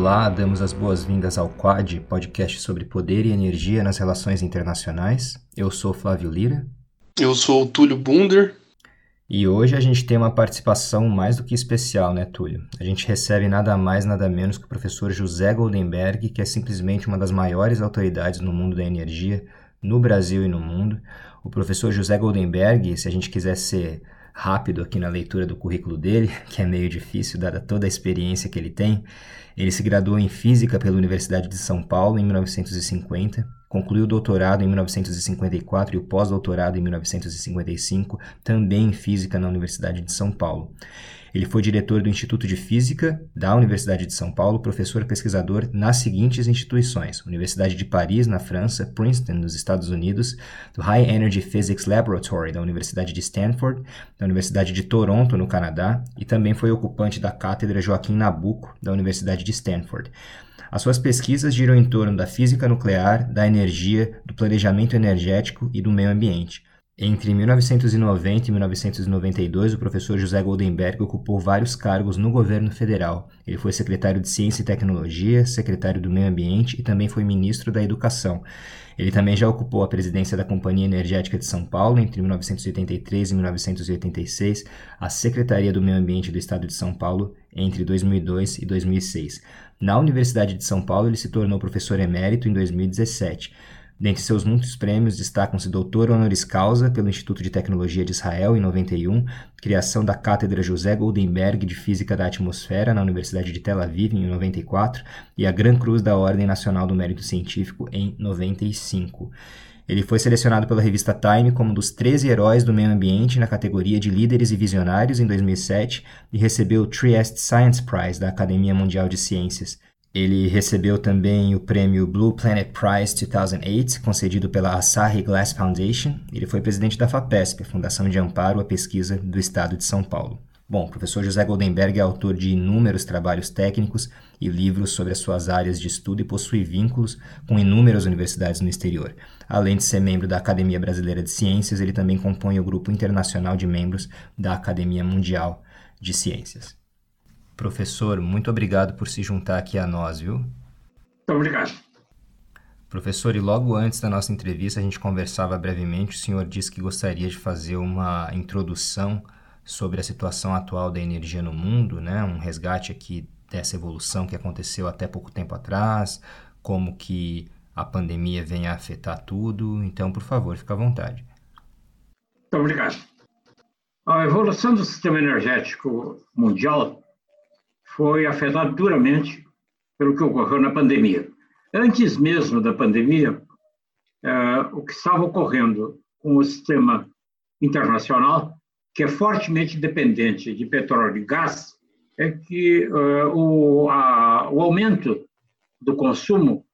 Olá, damos as boas-vindas ao Quad, podcast sobre poder e energia nas relações internacionais. Eu sou Flávio Lira. Eu sou o Túlio Bunder. E hoje a gente tem uma participação mais do que especial, né, Túlio? A gente recebe nada mais, nada menos que o professor José Goldenberg, que é simplesmente uma das maiores autoridades no mundo da energia, no Brasil e no mundo. O professor José Goldenberg, se a gente quiser ser rápido aqui na leitura do currículo dele, que é meio difícil, dada toda a experiência que ele tem. Ele se graduou em Física pela Universidade de São Paulo em 1950, concluiu o doutorado em 1954 e o pós-doutorado em 1955, também em Física na Universidade de São Paulo. Ele foi diretor do Instituto de Física da Universidade de São Paulo, professor pesquisador nas seguintes instituições: Universidade de Paris, na França, Princeton, nos Estados Unidos, do High Energy Physics Laboratory da Universidade de Stanford, da Universidade de Toronto, no Canadá, e também foi ocupante da cátedra Joaquim Nabuco da Universidade de Stanford. As suas pesquisas giram em torno da física nuclear, da energia, do planejamento energético e do meio ambiente. Entre 1990 e 1992, o professor José Goldenberg ocupou vários cargos no governo federal. Ele foi secretário de Ciência e Tecnologia, secretário do Meio Ambiente e também foi ministro da Educação. Ele também já ocupou a presidência da Companhia Energética de São Paulo entre 1983 e 1986, a Secretaria do Meio Ambiente do Estado de São Paulo entre 2002 e 2006. Na Universidade de São Paulo, ele se tornou professor emérito em 2017. Dentre seus muitos prêmios destacam-se doutor honoris causa pelo Instituto de Tecnologia de Israel em 91, criação da Cátedra José Goldenberg de Física da Atmosfera na Universidade de Tel Aviv em 94 e a Gran Cruz da Ordem Nacional do Mérito Científico em 95. Ele foi selecionado pela revista Time como um dos 13 heróis do meio ambiente na categoria de líderes e visionários em 2007 e recebeu o Trieste Science Prize da Academia Mundial de Ciências. Ele recebeu também o prêmio Blue Planet Prize 2008, concedido pela Asahi Glass Foundation. Ele foi presidente da FAPESP, Fundação de Amparo à Pesquisa do Estado de São Paulo. Bom, o professor José Goldenberg é autor de inúmeros trabalhos técnicos e livros sobre as suas áreas de estudo e possui vínculos com inúmeras universidades no exterior. Além de ser membro da Academia Brasileira de Ciências, ele também compõe o grupo internacional de membros da Academia Mundial de Ciências. Professor, muito obrigado por se juntar aqui a nós, viu? Muito obrigado. Professor, e logo antes da nossa entrevista a gente conversava brevemente. O senhor disse que gostaria de fazer uma introdução sobre a situação atual da energia no mundo, né? Um resgate aqui dessa evolução que aconteceu até pouco tempo atrás, como que a pandemia vem a afetar tudo. Então, por favor, fique à vontade. Muito obrigado. A evolução do sistema energético mundial foi afetado duramente pelo que ocorreu na pandemia. Antes mesmo da pandemia, é, o que estava ocorrendo com o sistema internacional, que é fortemente dependente de petróleo e gás, é que uh, o, a, o aumento do consumo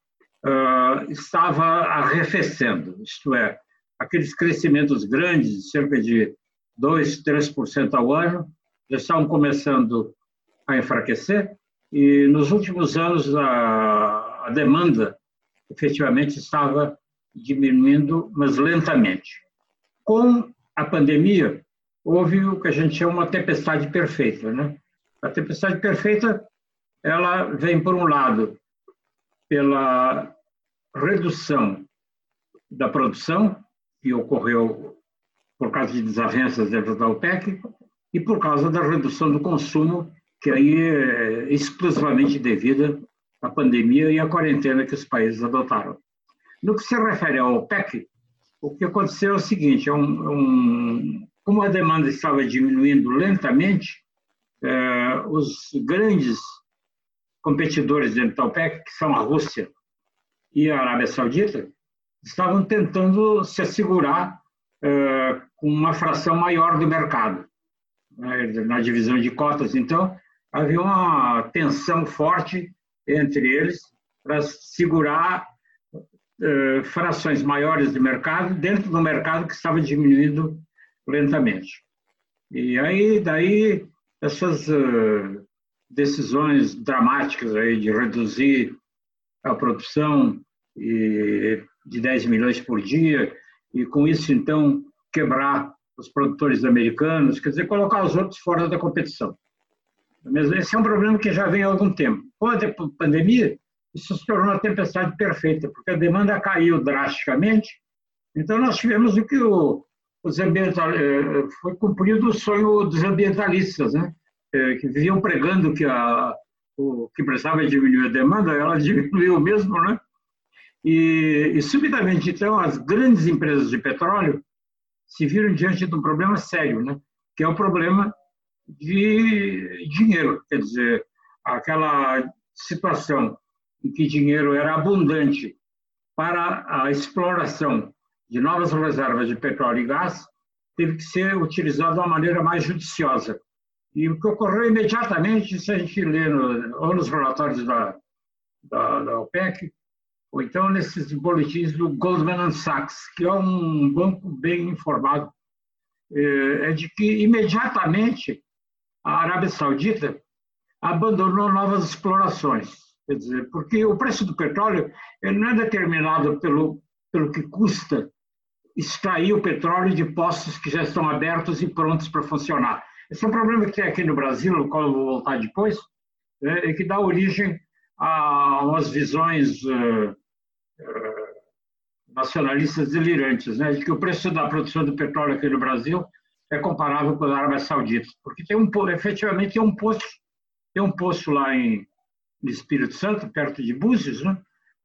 uh, estava arrefecendo, isto é, aqueles crescimentos grandes, cerca de 2, 3% ao ano, já estavam começando a enfraquecer e nos últimos anos a, a demanda efetivamente estava diminuindo, mas lentamente. Com a pandemia, houve o que a gente chama uma tempestade perfeita, né? A tempestade perfeita, ela vem por um lado pela redução da produção que ocorreu por causa de desavenças dentro da OPEC e por causa da redução do consumo que aí é exclusivamente devida à pandemia e à quarentena que os países adotaram. No que se refere ao OPEC, o que aconteceu é o seguinte: é um, é um, como a demanda estava diminuindo lentamente, é, os grandes competidores dentro da OPEC, que são a Rússia e a Arábia Saudita, estavam tentando se assegurar é, com uma fração maior do mercado, né, na divisão de cotas. Então, havia uma tensão forte entre eles para segurar eh, frações maiores de mercado dentro do mercado que estava diminuindo lentamente. E aí, daí, essas uh, decisões dramáticas aí de reduzir a produção e, de 10 milhões por dia e, com isso, então, quebrar os produtores americanos, quer dizer, colocar os outros fora da competição. Esse é um problema que já vem há algum tempo. Com a pandemia, isso se tornou uma tempestade perfeita, porque a demanda caiu drasticamente. Então, nós tivemos o que o, os ambiental, eh, foi cumprido o sonho dos ambientalistas, né? Eh, que viviam pregando que a, o que precisava diminuir a demanda, ela diminuiu mesmo, né? E, e subitamente, então, as grandes empresas de petróleo se viram diante de um problema sério, né? Que é o problema de dinheiro, quer dizer, aquela situação em que dinheiro era abundante para a exploração de novas reservas de petróleo e gás, teve que ser utilizado de uma maneira mais judiciosa. E o que ocorreu imediatamente, se a gente lê no, ou nos relatórios da, da, da OPEC, ou então nesses boletins do Goldman Sachs, que é um banco bem informado, é, é de que imediatamente a Arábia Saudita abandonou novas explorações. Quer dizer, porque o preço do petróleo ele não é determinado pelo, pelo que custa extrair o petróleo de postos que já estão abertos e prontos para funcionar. Esse é um problema que tem aqui no Brasil, no qual eu vou voltar depois, é, que dá origem a umas visões uh, uh, nacionalistas delirantes, né, de que o preço da produção do petróleo aqui no Brasil é comparável com a Arábia Saudita, porque tem um efetivamente tem um poço, tem um poço lá em no Espírito Santo, perto de Búzios, né,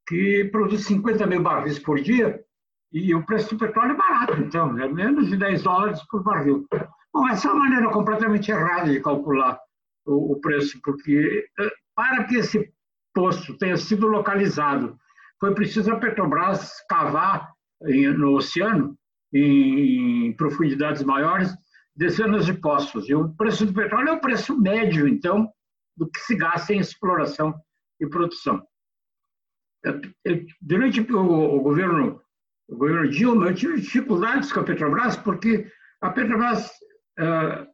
que produz 50 mil barris por dia e o preço do petróleo é barato, então, é menos de 10 dólares por barril. Bom, essa é uma maneira completamente errada de calcular o, o preço, porque eh, para que esse posto tenha sido localizado, foi preciso a Petrobras cavar no oceano, em, profundidades maiores, dezenas de poços. E o preço do petróleo é o preço médio, então, do que se gasta em exploração e produção. Durante o, governo, o governo Dilma, eu tive dificuldades com a Petrobras, porque a Petrobras uh,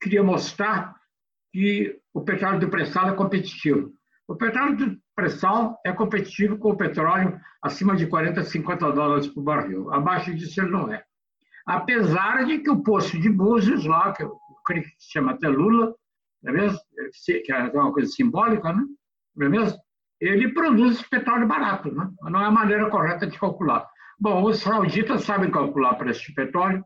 queria mostrar que o petróleo do pré-sal é competitivo. O petróleo do pré-sal é competitivo com o petróleo acima de 40, 50 dólares por barril. Abaixo disso ele não é. Apesar de que o poço de Búzios, lá, que se chama até Lula, não é mesmo? que é uma coisa simbólica, né? não é mesmo? Ele produz petróleo barato, né? não é a maneira correta de calcular. Bom, os sauditas sabem calcular preço de petróleo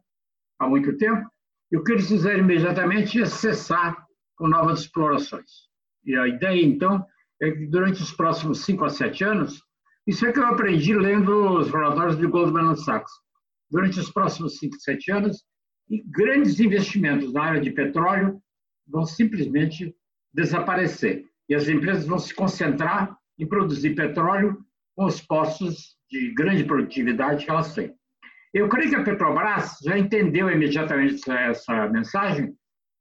há muito tempo, e o que eles fizeram imediatamente é cessar com novas explorações. E a ideia, então, durante os próximos 5 a 7 anos, isso é que eu aprendi lendo os relatórios de Goldman Sachs. Durante os próximos 5 a 7 anos, grandes investimentos na área de petróleo vão simplesmente desaparecer. E as empresas vão se concentrar em produzir petróleo com os postos de grande produtividade que elas têm. Eu creio que a Petrobras já entendeu imediatamente essa mensagem,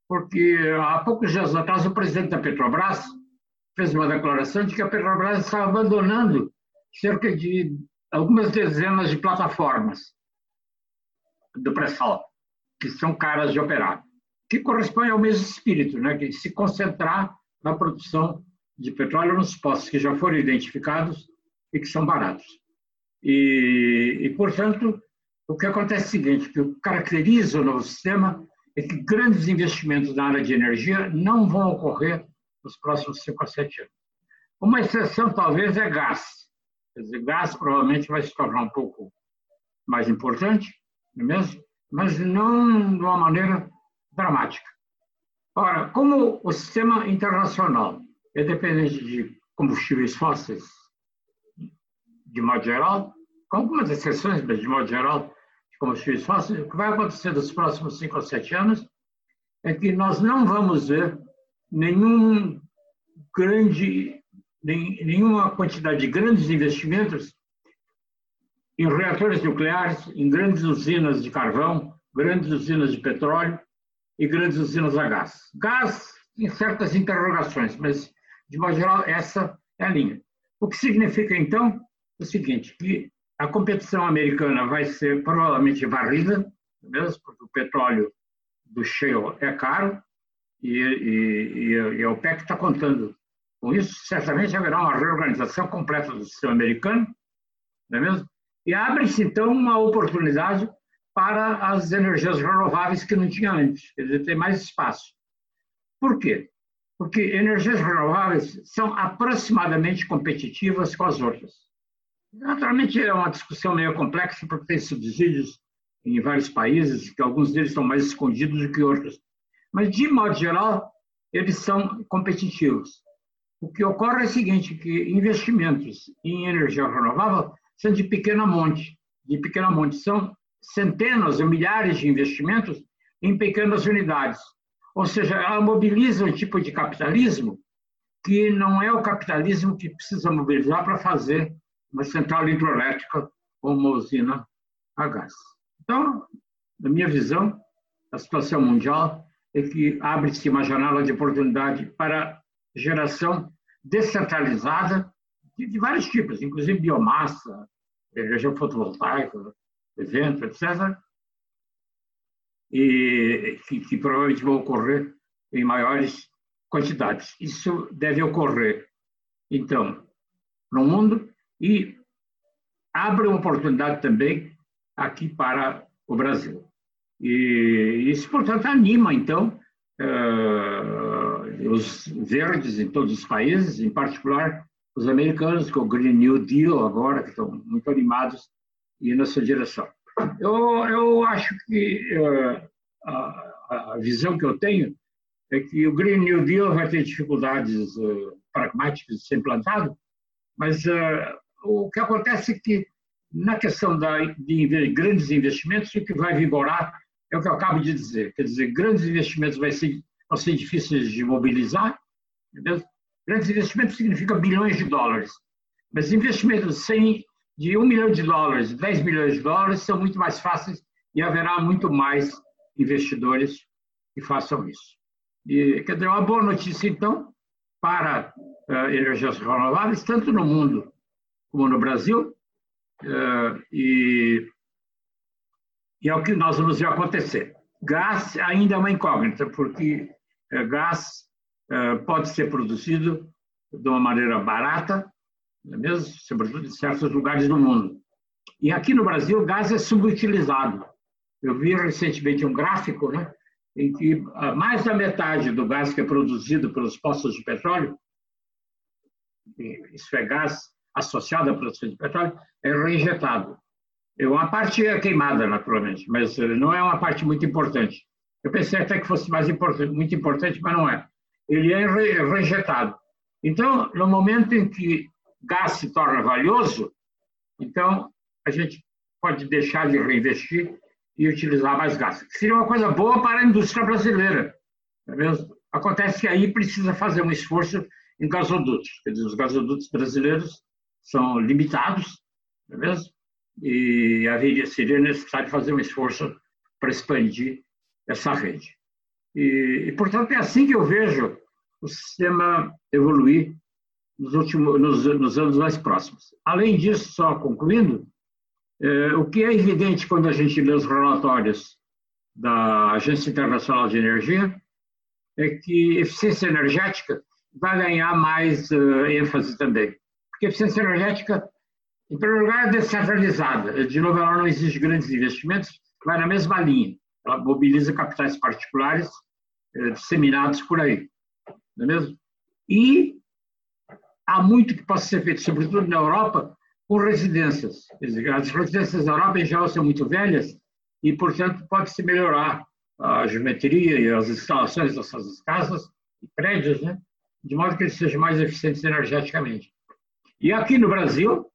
porque há poucos dias atrás o presidente da Petrobras fez uma declaração de que a Petrobras está abandonando cerca de algumas dezenas de plataformas do pré-sal, que são caras de operar que corresponde ao mesmo espírito, né, que se concentrar na produção de petróleo nos postos que já foram identificados e que são baratos. E, e portanto, o que acontece é o seguinte, que caracteriza o novo sistema é que grandes investimentos na área de energia não vão ocorrer nos próximos 5 a 7 anos. Uma exceção, talvez, é gás. Quer dizer, gás provavelmente vai se tornar um pouco mais importante, não é mesmo? mas não de uma maneira dramática. Ora, como o sistema internacional é dependente de combustíveis fósseis, de modo geral, com algumas exceções, mas de modo geral, de combustíveis fósseis, o que vai acontecer nos próximos 5 a 7 anos é que nós não vamos ver nenhum grande, nenhuma quantidade de grandes investimentos em reatores nucleares, em grandes usinas de carvão, grandes usinas de petróleo, e grandes usinas a gás. Gás tem certas interrogações, mas, de modo geral, essa é a linha. O que significa, então, o seguinte, que a competição americana vai ser provavelmente varrida, mesmo, porque o petróleo do shale é caro, e, e, e a OPEC está contando com isso. Certamente haverá uma reorganização completa do sistema americano, não é mesmo? E abre-se, então, uma oportunidade para as energias renováveis que não tinha antes, quer dizer, tem mais espaço. Por quê? porque energias renováveis são aproximadamente competitivas com as outras. Naturalmente, é uma discussão meio complexa, porque tem subsídios em vários países, que alguns deles estão mais escondidos do que outros. Mas, de modo geral, eles são competitivos. O que ocorre é o seguinte, que investimentos em energia renovável são de pequena monte, de pequena monte, são centenas ou milhares de investimentos em pequenas unidades. Ou seja, ela mobiliza um tipo de capitalismo que não é o capitalismo que precisa mobilizar para fazer uma central hidroelétrica ou uma usina a gás. Então, na minha visão, a situação mundial é que abre-se uma janela de oportunidade para geração descentralizada de, de vários tipos, inclusive biomassa, energia fotovoltaica, evento, etc., e que, que provavelmente vão ocorrer em maiores quantidades. Isso deve ocorrer, então, no mundo e abre uma oportunidade também aqui para o Brasil. E isso, portanto, anima, então, uh, os verdes em todos os países, em particular os americanos, com o Green New Deal agora, que estão muito animados e nessa direção. Eu, eu acho que uh, a, a, visão que eu tenho é que o Green New Deal vai ter dificuldades uh, pragmáticas de ser implantado, mas o que acontece é que na questão da, de grandes investimentos, o que vai vigorar é o que eu acabo de dizer. Quer dizer, grandes investimentos vai ser, vão ser difíceis de mobilizar. Entendeu? Grandes investimentos significa bilhões de dólares. Mas investimentos sem, de um milhão de dólares, 10 milhões de dólares, são muito mais fáceis e haverá muito mais investidores que façam isso. E, quer dizer, uma boa notícia, então, para uh, energias renováveis, tanto no mundo como no Brasil, uh, e e é o que nós vamos ver acontecer. Gás ainda é uma incógnita, porque é, gás é, pode ser produzido de uma maneira barata, é mesmo, sobretudo em certos lugares do mundo. E aqui no Brasil, o gás é subutilizado. Eu vi recentemente um gráfico né, em que mais da metade do gás que é produzido pelos postos de petróleo, isso é gás associado à produção de petróleo, é reinjetado. Uma parte é queimada, naturalmente, mas eh, não é uma parte muito importante. Eu pensei até que fosse mais importante, muito importante, mas não é. Ele é rejeitado. Então, no momento em que gás se torna valioso, então a gente pode deixar de reinvestir e utilizar mais gás. Seria uma coisa boa para a indústria brasileira. É? Acontece que aí precisa fazer um esforço em gasodutos. Quer dizer, os gasodutos brasileiros são limitados, não é mesmo? E haveria, seria necessário fazer um esforço para expandir essa rede. E, e, portanto, é assim que eu vejo o sistema evoluir nos, últimos, nos, nos anos mais próximos. Além disso, só concluindo, é, o que é evidente quando a gente lê os relatórios da Agência Internacional de Energia é que eficiência energética vai ganhar mais uh, ênfase também. Porque eficiência energética em primeiro lugar, é descentralizada. De novo, ela não exige grandes investimentos, vai na mesma linha. Ela mobiliza capitais particulares eh, disseminados por aí. Não é mesmo? E há muito que possa ser feito, sobretudo na Europa, com residências. As residências da Europa, em geral, são muito velhas e, portanto, pode-se melhorar a geometria e as instalações dessas casas e prédios, né? de modo que eles sejam mais eficientes energeticamente. E aqui no Brasil,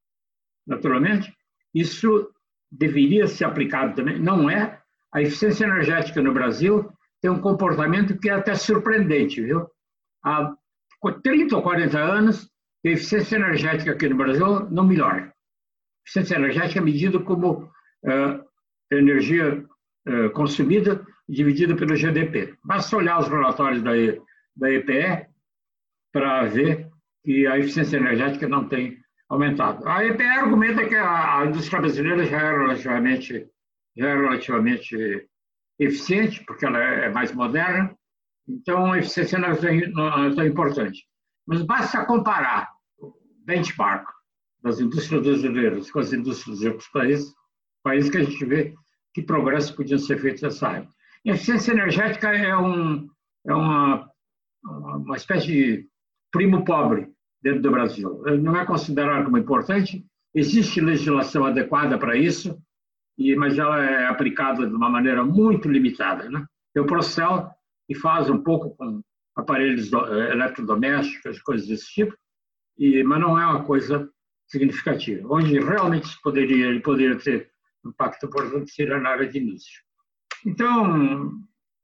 naturalmente, isso deveria ser aplicado também. Não é. A eficiência energética no Brasil tem um comportamento que é até surpreendente, viu? Há 30 ou 40 anos, a eficiência energética aqui no Brasil não melhora. Eficiência energética é medida como uh, energia uh, consumida dividida pelo GDP. Basta olhar os relatórios da, da EPE para ver que a eficiência energética não tem aumentado. A EPE argumenta que a indústria brasileira já é relativamente, já é relativamente eficiente, porque ela é mais moderna, então a eficiência não é tão importante. Mas basta comparar o benchmark das indústrias brasileiras com as indústrias de outros países, países que a gente vê que progressos podiam ser feitos nessa área. Eficiência energética é, um, é uma uma espécie de primo pobre dentro do Brasil. Não é considerado como importante, existe legislação adequada para isso, e, mas ela é aplicada de uma maneira muito limitada. Né? Tem o Procel, que faz um pouco com aparelhos eh, eletrodomésticos, coisas desse tipo, e, mas não é uma coisa significativa. Onde realmente poderia, ele poderia ter impacto importante seria na área de início. Então,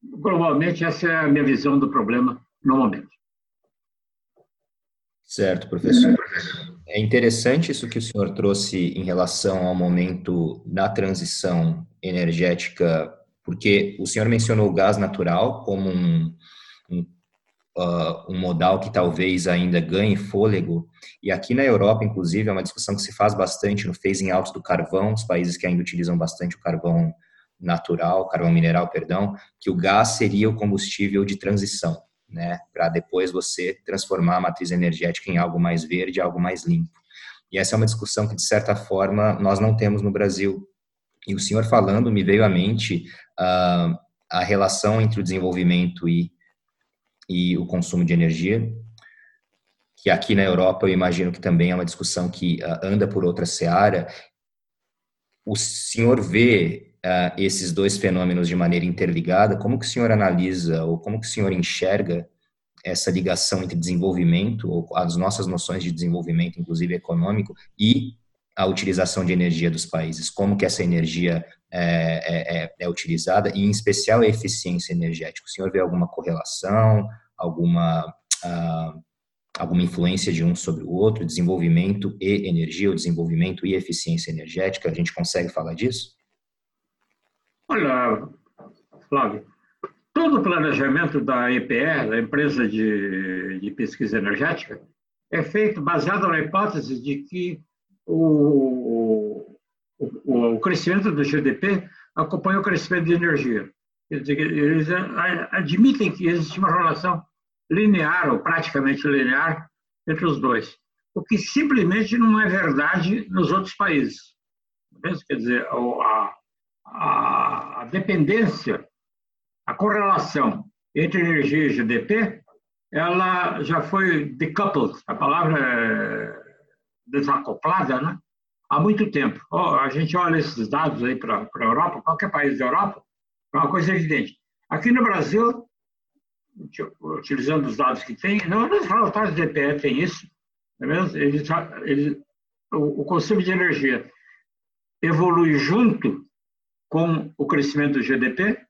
globalmente, essa é a minha visão do problema no momento. Certo, professor. É interessante isso que o senhor trouxe em relação ao momento da transição energética, porque o senhor mencionou o gás natural como um, um, uh, um modal que talvez ainda ganhe fôlego, e aqui na Europa, inclusive, é uma discussão que se faz bastante no phasing out do carvão, os países que ainda utilizam bastante o carvão natural, carvão mineral, perdão, que o gás seria o combustível de transição né, para depois você transformar a matriz energética em algo mais verde, algo mais limpo. E essa é uma discussão que, de certa forma, nós não temos no Brasil. E o senhor falando, me veio à mente uh, a relação entre o desenvolvimento e, e o consumo de energia, que aqui na Europa eu imagino que também é uma discussão que uh, anda por outra seara. O senhor vê uh, esses dois fenômenos de maneira interligada, como que o senhor analisa ou como que o senhor enxerga essa ligação entre desenvolvimento, ou as nossas noções de desenvolvimento, inclusive econômico, e a utilização de energia dos países, como que essa energia é, é, é, utilizada, e em especial a eficiência energética. O senhor vê alguma correlação, alguma, uh, alguma influência de um sobre o outro, desenvolvimento e energia, ou desenvolvimento e eficiência energética? A gente consegue falar disso? Olha, Flávio, todo o planejamento da EPE, da Empresa de, de Pesquisa Energética, é feito baseado na hipótese de que o, o, o crescimento do GDP acompanha o crescimento de energia. Eles admitem que existe uma relação linear, ou praticamente linear, entre os dois, o que simplesmente não é verdade nos outros países. Quer dizer, a, a dependência, a correlação entre energia e GDP, ela já foi decoupled, a palavra é desacoplada, né? há muito tempo. Oh, a gente olha esses dados aí para a Europa, qualquer país da Europa, é uma coisa evidente. Aqui no Brasil, utilizando os dados que tem, não nos relatórios do EPE tem isso, é mesmo? Ele, ele, o, o consumo de energia evolui junto com o crescimento do GDP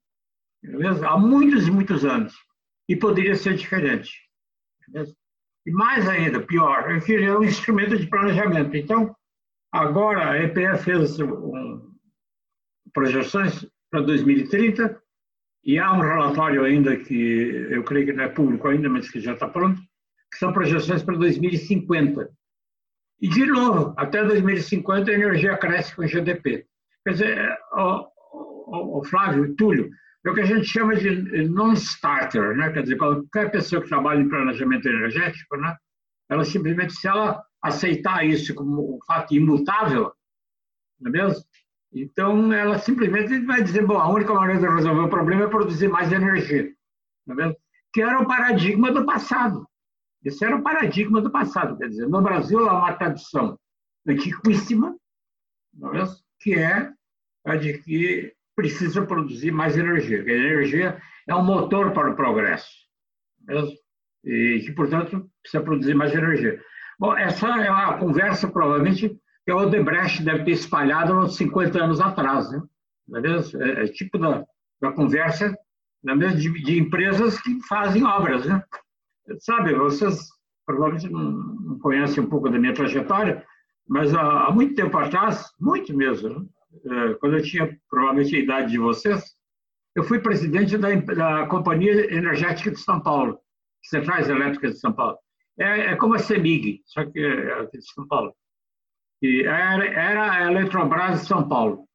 beleza? há muitos e muitos anos. E poderia ser diferente. Beleza? E mais ainda, pior, é um instrumento de planejamento. Então, agora a EPE fez um, projeções para 2030 e há um relatório ainda que eu creio que não é público ainda, mas que já está pronto, que são projeções para 2050. E, de novo, até 2050 a energia cresce com o GDP. Quer dizer, o, o, o Flávio, o Túlio, é o que a gente chama de non-starter, né? Quer dizer, qualquer pessoa que trabalha em planejamento energético, né? Ela simplesmente, se ela aceitar isso como um fato imutável, não é mesmo? Então, ela simplesmente vai dizer, bom, a única maneira de resolver o problema é produzir mais energia, não é mesmo? Que era o paradigma do passado. Esse era o paradigma do passado. Quer dizer, no Brasil há uma tradição antiquíssima, não é mesmo? que é a de que precisa produzir mais energia. A energia é um motor para o progresso. Mesmo? E que, portanto, precisa produzir mais energia. Bom, essa é uma conversa, provavelmente, que o Odebrecht deve ter espalhado uns 50 anos atrás. Né? É, é tipo da, da conversa né, de, de, empresas que fazem obras. Né? Sabe, vocês provavelmente não, conhecem um pouco da minha trajetória, mas há, há muito tempo atrás, muito mesmo, né? É, quando eu tinha provavelmente a idade de vocês, eu fui presidente da, da Companhia Energética de São Paulo, Centrais Elétricas de São Paulo. É, é como a CEMIG, só que é aqui de São Paulo. E era, era a Eletrobras de São Paulo.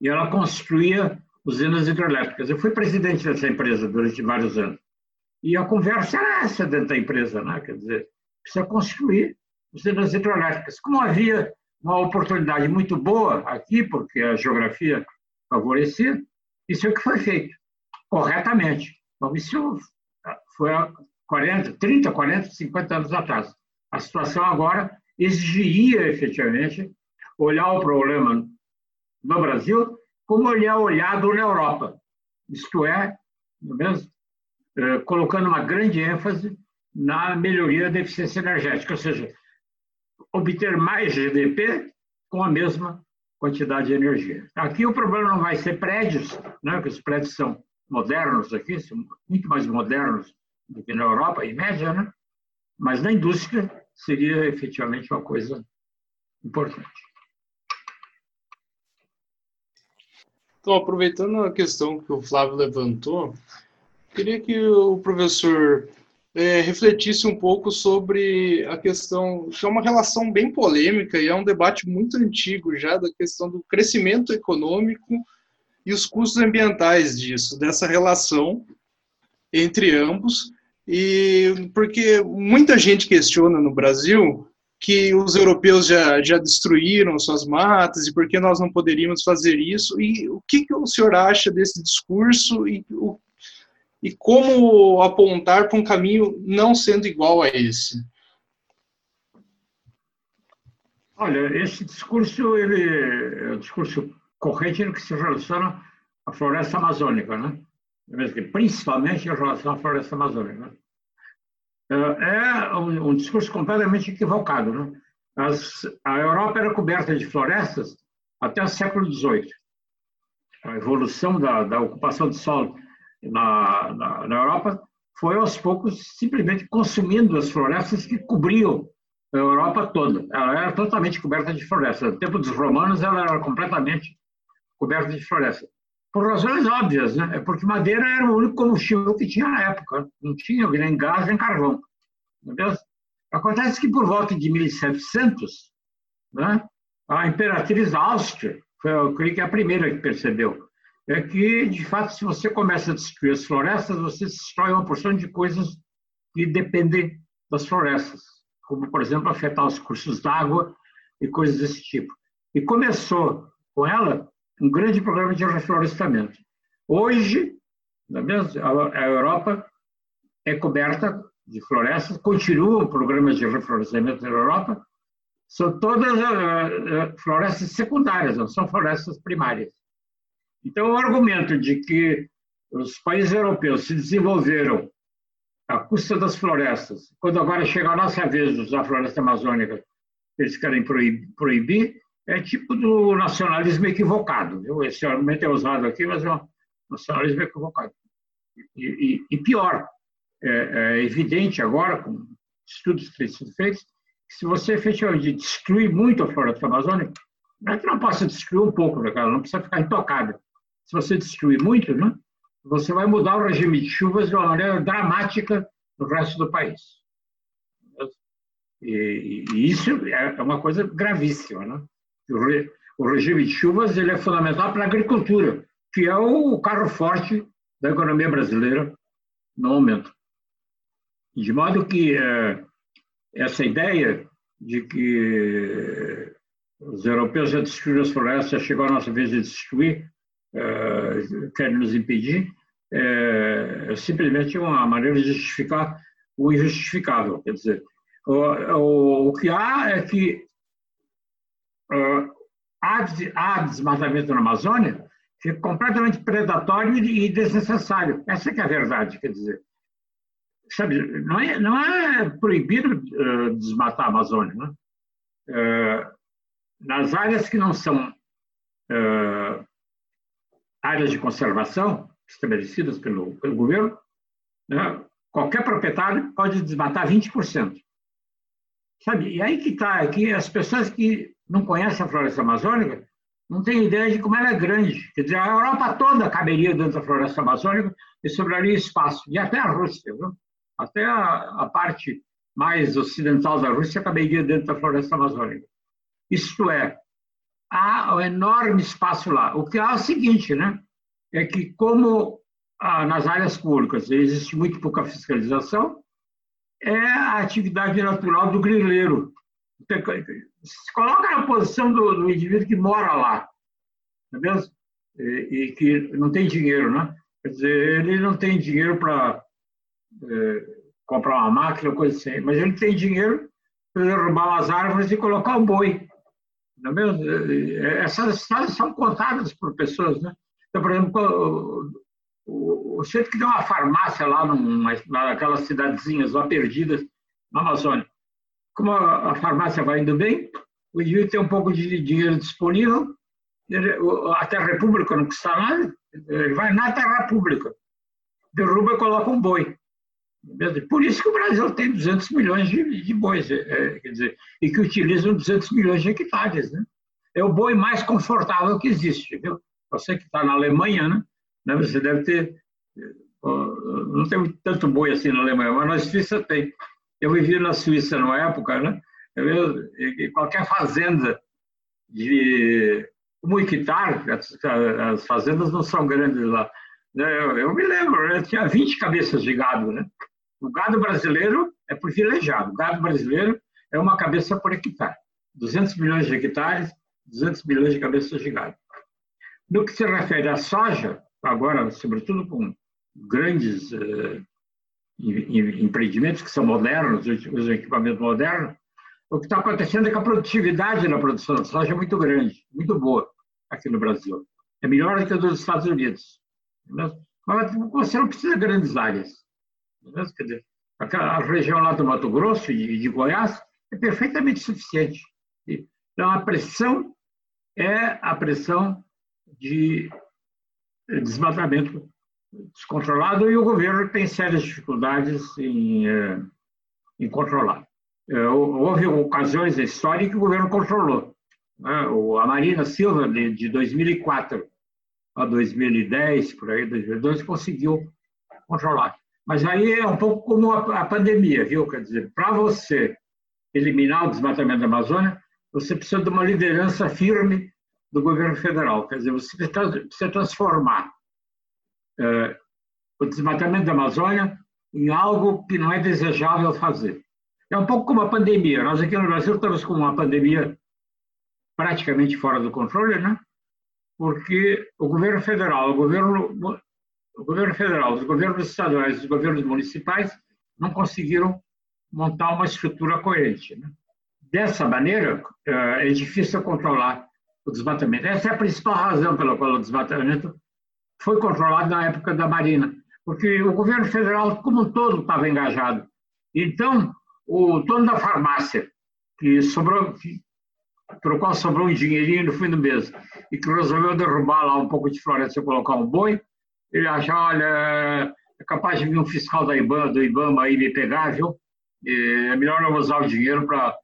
E ela construía usinas hidrelétricas. Eu fui presidente dessa empresa durante vários anos. E a conversa era essa dentro da empresa, né? Quer dizer, precisa construir usinas hidrelétricas. Como havia uma oportunidade muito boa aqui, porque a geografia favorecia, isso é o que foi feito, corretamente. Então, isso foi há 40, 30, 40, 50 anos atrás. A situação agora exigiria efetivamente olhar o problema no Brasil como ele é olhado na Europa, isto é, mesmo, é, colocando uma grande ênfase na melhoria da eficiência energética, ou seja, obter mais GDP com a mesma quantidade de energia. Aqui o problema não vai ser prédios, né, porque os prédios são modernos aqui, são muito mais modernos do que na Europa, em média, né? mas na indústria seria efetivamente uma coisa importante. Então, aproveitando a questão que o Flávio levantou, queria que o professor é, refletisse um pouco sobre a questão, que é uma relação bem polêmica e é um debate muito antigo já, da questão do crescimento econômico e os custos ambientais disso, dessa relação entre ambos, e porque muita gente questiona no Brasil que os europeus já, já destruíram suas matas e por que nós não poderíamos fazer isso, e o que, que o senhor acha desse discurso e o e como apontar para um caminho não sendo igual a esse? Olha, esse discurso ele é um discurso corrente no que se relaciona à floresta amazônica, né? principalmente em relação à floresta amazônica. É, é um, um discurso completamente equivocado. Né? As, a Europa era coberta de florestas até o século XVIII. A evolução da, da ocupação de solo na, na, na Europa foi aos poucos simplesmente consumindo as florestas que cobriam a Europa toda. Ela era totalmente coberta de floresta. No tempo dos romanos, ela era completamente coberta de floresta. Por razões óbvias, né? É porque madeira era o único combustível que tinha na época. Não tinha nem gás nem carvão. Acontece que por volta de 1700, né, a imperatriz Áustria, foi, eu creio que é a primeira que percebeu, é que, de fato, se você começa a destruir as florestas, você destrói uma porção de coisas que dependem das florestas, como, por exemplo, afetar os cursos d'água e coisas desse tipo. E começou com ela um grande programa de reflorestamento. Hoje, é a Europa é coberta de florestas, continuam programas de reflorestamento na Europa, são todas uh, florestas secundárias, não são florestas primárias. Então, o argumento de que os países europeus se desenvolveram à custa das florestas, quando agora chega a nossa vez de usar a floresta amazônica, eles querem proibir, é tipo do nacionalismo equivocado. Viu? Esse argumento é usado aqui, mas é um nacionalismo equivocado. E, e, e pior, é, é, evidente agora, com estudos que têm sido feitos, que se você efetivamente destruir muito a floresta amazônica, não é que não possa destruir um pouco, né, não precisa ficar intocada se você destruir muito, né, você vai mudar o regime de chuvas de uma maneira dramática no resto do país. E, e isso é uma coisa gravíssima. Né? O, re, o regime de chuvas ele é fundamental para a agricultura, que é o carro forte da economia brasileira no momento. De modo que é, essa ideia de que os europeus já destruíram as florestas, chegou a nossa vez de destruir, uh, querem nos impedir, é, é simplesmente uma maneira de justificar o injustificável. Quer dizer, o, o, o que há é que uh, há, há desmatamento na Amazônia que é completamente predatório e desnecessário. Essa é a verdade, quer dizer. Sabe, não é, não é proibido uh, desmatar a Amazônia. Né? Uh, nas áreas que não são uh, áreas de conservação estabelecidas pelo, pelo governo, né, qualquer proprietário pode desmatar 20%. Sabe? E aí que está, aqui as pessoas que não conhecem a floresta amazônica não têm ideia de como ela é grande. Quer dizer, a Europa toda caberia dentro da floresta amazônica e sobraria espaço. E até a Rússia, viu? até a, a parte mais ocidental da Rússia caberia dentro da floresta amazônica. Isto é, há um enorme espaço lá. O que há é o seguinte, né? É que como ah, nas áreas públicas existe muito pouca fiscalização, é a atividade natural do grileiro. Se coloca na posição do, do indivíduo que mora lá, não é mesmo? E, e, que não tem dinheiro, né? Quer dizer, ele não tem dinheiro para é, comprar uma máquina, coisa assim. Mas ele tem dinheiro para derrubar umas árvores e colocar um boi. Não é mesmo? É, essas estradas são contadas por pessoas, né? Então, por exemplo, o, o centro que tem uma farmácia lá numa, naquelas cidadezinhas lá perdidas na Amazônia. Como a, a farmácia vai indo bem, o indivíduo tem um pouco de dinheiro disponível, ele, a terra pública não custa nada, ele vai na terra pública, derruba e coloca um boi. Por isso que o Brasil tem 200 milhões de, de bois, é, quer dizer, e que utilizam 200 milhões de hectares. Né? É o boi mais confortável que existe. Viu? Você que está na Alemanha, né? né? você deve ter. Não tem tanto boi assim na Alemanha, mas na Suíça tem. Eu vivi na Suíça numa época, né? Eu, qualquer fazenda de um hectare, as fazendas não são grandes lá. Né? Eu, eu me lembro, né? tinha 20 cabeças de gado. Né? O gado brasileiro é privilegiado. O gado brasileiro é uma cabeça por hectare. 200 milhões de hectares, 200 milhões de cabeças de gado. No que se refere à soja, agora, sobretudo com grandes eh, empreendimentos que são modernos, os equipamentos modernos, o que está acontecendo é que a produtividade na produção de soja é muito grande, muito boa aqui no Brasil. É melhor do que a dos Estados Unidos. Mas você não precisa de grandes áreas. Quer dizer, aquela região lá do Mato Grosso e de Goiás é perfeitamente suficiente. Então, a pressão é a pressão de desmatamento descontrolado e o governo tem sérias dificuldades em, eh, em controlar. Eh, houve ocasiões na história que o governo controlou. Né? A Marina Silva, de 2004 a 2010, por aí, 2012, conseguiu controlar. Mas aí é um pouco como a pandemia, viu? Quer dizer, para você eliminar o desmatamento da Amazônia, você precisa de uma liderança firme do governo federal. Quer dizer, você precisa transformar é, o desmatamento da Amazônia em algo que não é desejável fazer. É um pouco como a pandemia. Nós aqui no Brasil estamos com uma pandemia praticamente fora do controle, né? Porque o governo federal, o governo, o governo federal, os governos estaduais, os governos municipais não conseguiram montar uma estrutura coerente. Né? Dessa maneira, é, é difícil controlar o desmatamento. Essa é a principal razão pela qual o desmatamento foi controlado na época da Marina, porque o governo federal, como um todo, estava engajado. Então, o dono da farmácia, que sobrou, o qual sobrou um dinheirinho no fim do mês, e que resolveu derrubar lá um pouco de floresta e colocar um boi, ele acha, olha, é capaz de vir um fiscal da IBAMA, do IBAMA aí me pegar, viu? É melhor não usar o dinheiro para,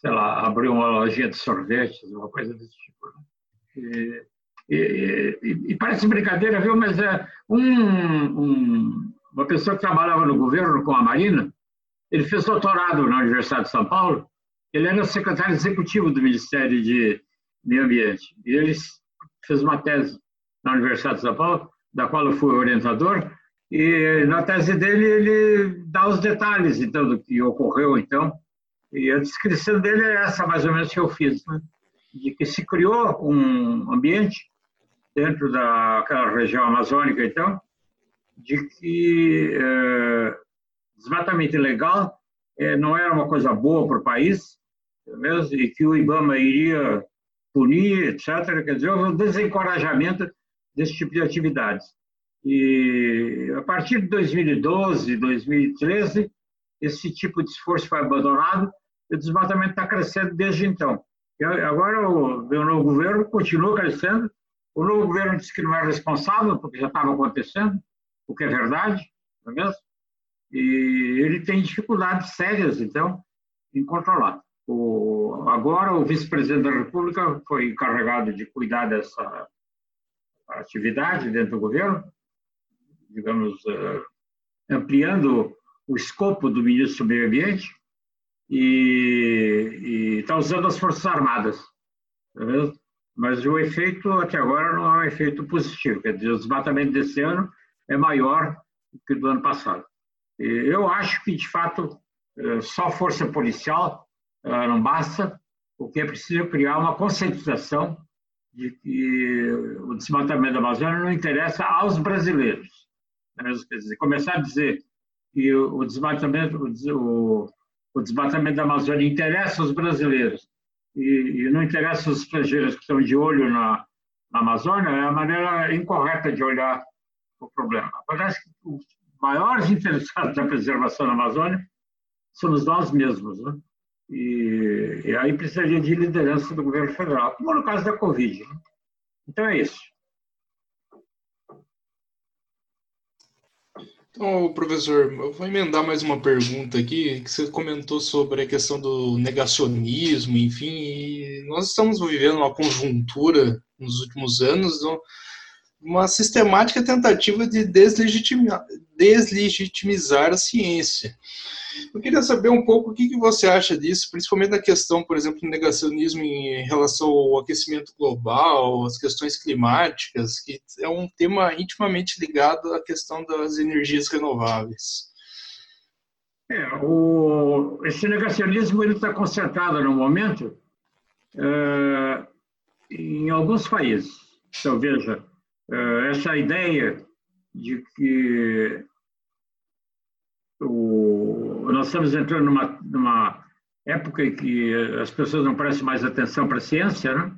sei lá, abrir uma lojinha de sorvetes, uma coisa desse tipo. Né? E, e, e, parece brincadeira, viu? Mas é um, um, uma pessoa que trabalhava no governo com a Marina, ele fez doutorado na Universidade de São Paulo. Ele era secretário executivo do Ministério de Meio Ambiente. E ele fez uma tese na Universidade de São Paulo, da qual eu fui orientador. E na tese dele ele dá os detalhes então do que ocorreu então. E a descrição dele é essa mais ou menos que eu fiz, né? de que se criou um ambiente dentro daquela região amazônica, então, de que é, desmatamento ilegal é, não era uma coisa boa para o país, e que o IBAMA iria punir, etc. Quer dizer, houve um desencorajamento desse tipo de atividades. E a partir de 2012, 2013, esse tipo de esforço foi abandonado e o desmatamento está crescendo desde então. E agora o meu novo governo continua crescendo o novo governo disse que não era responsável, porque já estava acontecendo, o que é verdade, não é mesmo? E ele tem dificuldades sérias, então, em controlar. O, agora, o vice-presidente da República foi encarregado de cuidar dessa atividade dentro do governo, digamos, uh, ampliando o escopo do ministro do Meio Ambiente e está usando as Forças Armadas. Mesmo? mas o efeito até agora não é um efeito positivo, quer dizer, o desmatamento desse ano é maior que o do ano passado. Eu acho que, de fato, eh, só força policial eh, não basta, o que é preciso criar uma conscientização de que o desmatamento da Amazônia não interessa aos brasileiros. Dizer, começar a dizer que o desmatamento, o, o desmatamento da Amazônia interessa os brasileiros e, e, não interessa os estrangeiros que estão de olho na, na Amazônia, é a maneira incorreta de olhar o problema. Parece que os maiores interessados na preservação da Amazônia somos nós mesmos. Né? E, e, aí precisaria de liderança do governo federal, como no caso da Covid. Né? Então é isso. Então, professor, eu vou emendar mais uma pergunta aqui, que você comentou sobre a questão do negacionismo, enfim, nós estamos vivendo uma conjuntura nos últimos anos, uma sistemática tentativa de deslegitimizar, deslegitimizar a ciência. Eu queria saber um pouco o que, você acha disso, principalmente na questão, por exemplo, do negacionismo em relação ao aquecimento global, às questões climáticas, que é um tema intimamente ligado à questão das energias renováveis. É, o, esse negacionismo está concentrado no momento é, em alguns países. Então, veja, essa ideia de que o, nós estamos entrando numa, numa época em que as pessoas não prestam mais atenção para a ciência, né?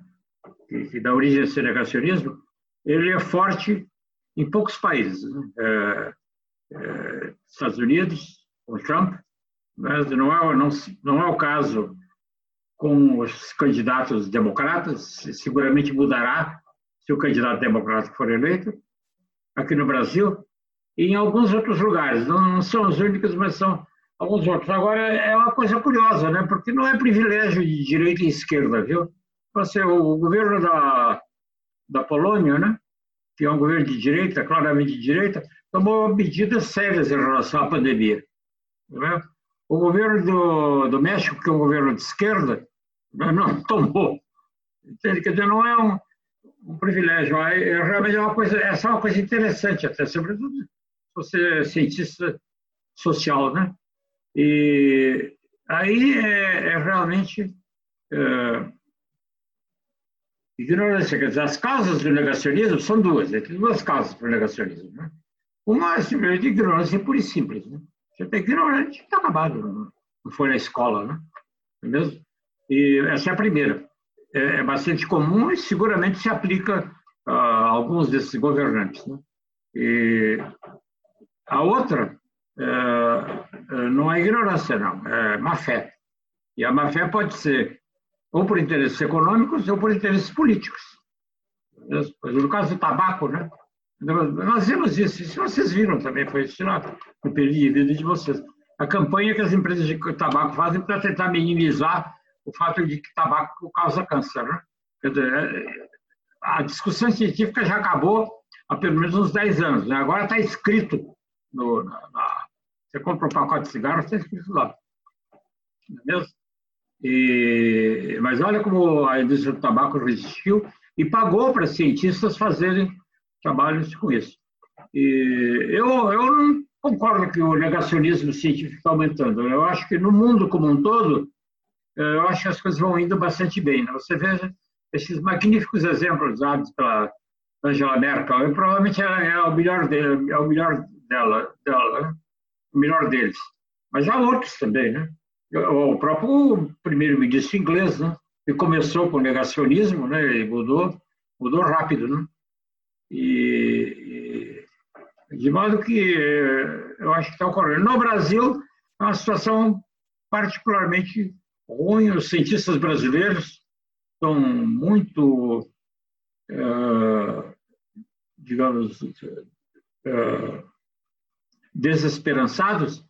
que, que dá origem a esse negacionismo, ele é forte em poucos países. Né? É, é, Estados Unidos, com Trump, mas não é, não, não é o caso com os candidatos democratas, seguramente mudará se o candidato democrata for eleito. Aqui no Brasil, e em alguns outros lugares. Não são os únicos, mas são alguns outros. Agora, é uma coisa curiosa, né? porque não é privilégio de direita e esquerda, viu? Você, o governo da, da Polônia, né? que é um governo de direita, claramente de direita, tomou medidas sérias em relação à pandemia. Né? O governo do, do México, que é um governo de esquerda, né? não tomou. Entende? Quer dizer, não é um, um privilégio. É, realmente é uma coisa, essa é uma coisa interessante até, sobretudo você é cientista social, né? E aí é, é realmente é, ignorância. Quer dizer, as causas do negacionismo são duas, né? tem duas causas para o negacionismo. Né? Uma é simplesmente ignorância pura e simples. Né? Você está ignorante, está acabado, não foi na escola, né? É mesmo? E essa é a primeira. É, é bastante comum e seguramente se aplica a alguns desses governantes. Né? E a outra é, é, não é ignorância, não, é má fé. E a má fé pode ser ou por interesses econômicos ou por interesses políticos. No caso do tabaco, né? Nós vimos isso, isso vocês viram também, foi isso no período de vocês. A campanha que as empresas de tabaco fazem para tentar minimizar o fato de que tabaco causa câncer. Né? Dizer, a discussão científica já acabou há pelo menos uns 10 anos. Né? Agora está escrito no, na, na, você compra um pacote de cigarro, está escrito lá. Não é mesmo? E, mas olha como a indústria do tabaco resistiu e pagou para cientistas fazerem trabalhos com isso. E eu, eu não concordo que o negacionismo científico está aumentando. Eu acho que no mundo como um todo, eu acho que as coisas vão indo bastante bem. Né? Você veja esses magníficos exemplos dados pela Angela Merkel. Eu, provavelmente é, é o melhor dele, é o melhor dela, dela né? o melhor deles. Mas há outros também, né? O próprio primeiro-ministro inglês, né? Que começou com negacionismo, né? E mudou, mudou rápido, né? E, e de modo que eh, eu acho que está ocorrendo. No Brasil, é uma situação particularmente ruim. Os cientistas brasileiros estão muito, uh, digamos, uh, desesperançados,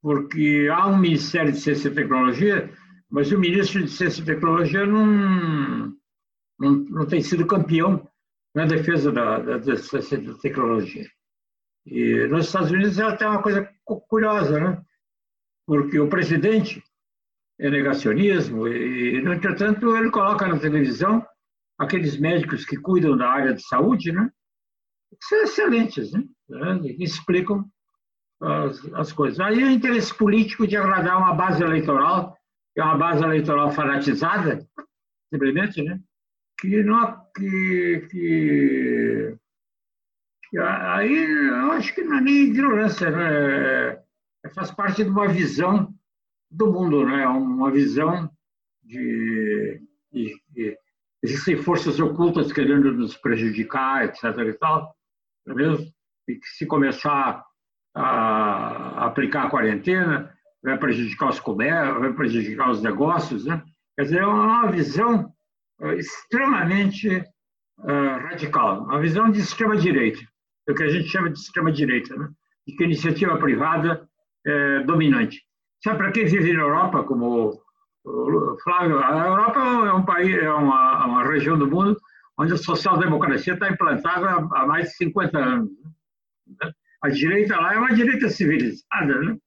porque há um Ministério de Ciência e Tecnologia, mas o ministro de Ciência e Tecnologia não, não, não tem sido campeão na defesa da, da, da ciência e tecnologia. E nos Estados Unidos ela tem uma coisa curiosa, né? Porque o presidente é negacionismo e, no entretanto, ele coloca na televisão aqueles médicos que cuidam da área de saúde, né? São excelentes, né? Explicam as, as coisas. Aí o interesse político de agradar uma base eleitoral, é uma base eleitoral fanatizada, simplesmente, né? que não que, que, aí eu acho que não é nem ignorância, né? faz parte de uma visão do mundo, né? uma visão de, de, de existem forças ocultas querendo nos prejudicar, etc. e tal, é? E que se começar a aplicar a quarentena, vai prejudicar os comércios, vai prejudicar os negócios, né? Quer dizer, é uma visão eh, extremamente uh, radical, uma visão de extrema-direita, é o que a gente chama de extrema-direita, né? de que a iniciativa privada é dominante. Sabe para quem vive na Europa, como Flávio, a Europa é um país, é uma, uma região do mundo onde a social-democracia está implantada há mais de 50 anos. Né? A direita lá é uma direita civilizada, né?